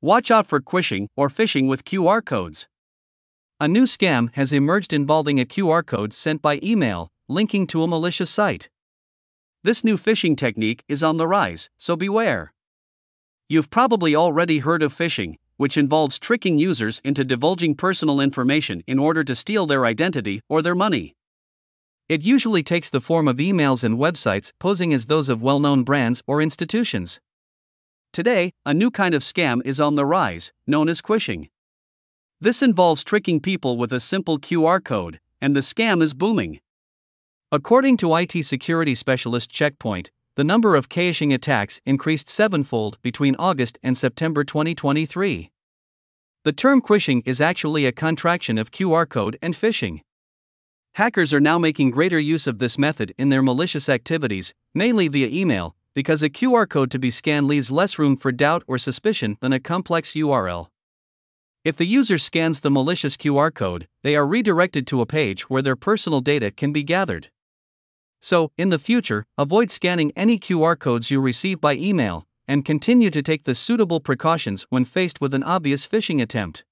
Watch out for quishing or phishing with QR codes. A new scam has emerged involving a QR code sent by email, linking to a malicious site. This new phishing technique is on the rise, so beware. You've probably already heard of phishing, which involves tricking users into divulging personal information in order to steal their identity or their money. It usually takes the form of emails and websites posing as those of well known brands or institutions. Today, a new kind of scam is on the rise, known as quishing. This involves tricking people with a simple QR code, and the scam is booming. According to IT security specialist Checkpoint, the number of quishing attacks increased sevenfold between August and September 2023. The term quishing is actually a contraction of QR code and phishing. Hackers are now making greater use of this method in their malicious activities, mainly via email, because a QR code to be scanned leaves less room for doubt or suspicion than a complex URL. If the user scans the malicious QR code, they are redirected to a page where their personal data can be gathered. So, in the future, avoid scanning any QR codes you receive by email, and continue to take the suitable precautions when faced with an obvious phishing attempt.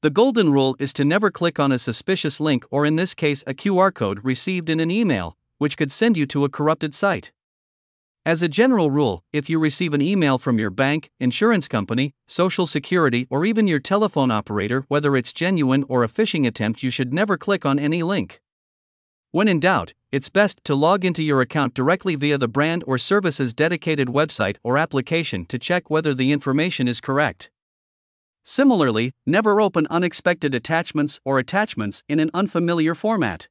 The golden rule is to never click on a suspicious link or, in this case, a QR code received in an email, which could send you to a corrupted site. As a general rule, if you receive an email from your bank, insurance company, social security, or even your telephone operator, whether it's genuine or a phishing attempt, you should never click on any link. When in doubt, it's best to log into your account directly via the brand or service's dedicated website or application to check whether the information is correct. Similarly, never open unexpected attachments or attachments in an unfamiliar format.